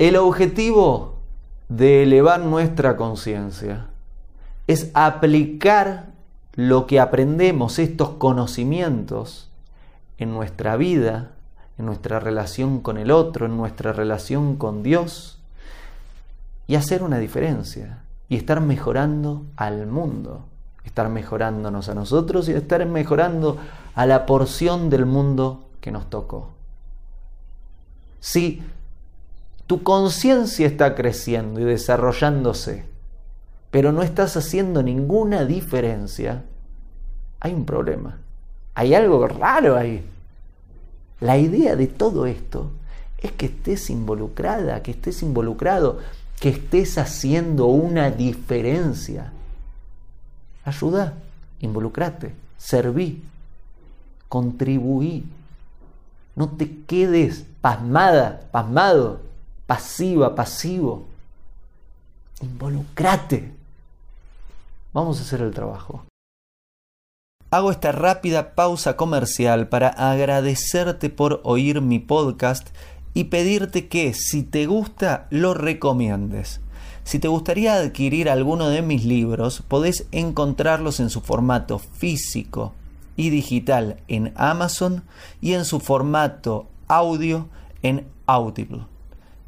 El objetivo de elevar nuestra conciencia es aplicar lo que aprendemos, estos conocimientos, en nuestra vida, en nuestra relación con el otro, en nuestra relación con Dios, y hacer una diferencia, y estar mejorando al mundo, estar mejorándonos a nosotros y estar mejorando a la porción del mundo que nos tocó. Si tu conciencia está creciendo y desarrollándose, pero no estás haciendo ninguna diferencia, hay un problema. Hay algo raro ahí. La idea de todo esto es que estés involucrada, que estés involucrado, que estés haciendo una diferencia. Ayuda, involucrate, serví, contribuí. No te quedes pasmada, pasmado, pasiva, pasivo. Involucrate. Vamos a hacer el trabajo. Hago esta rápida pausa comercial para agradecerte por oír mi podcast y pedirte que si te gusta lo recomiendes. Si te gustaría adquirir alguno de mis libros, podés encontrarlos en su formato físico y digital en Amazon y en su formato audio en Audible.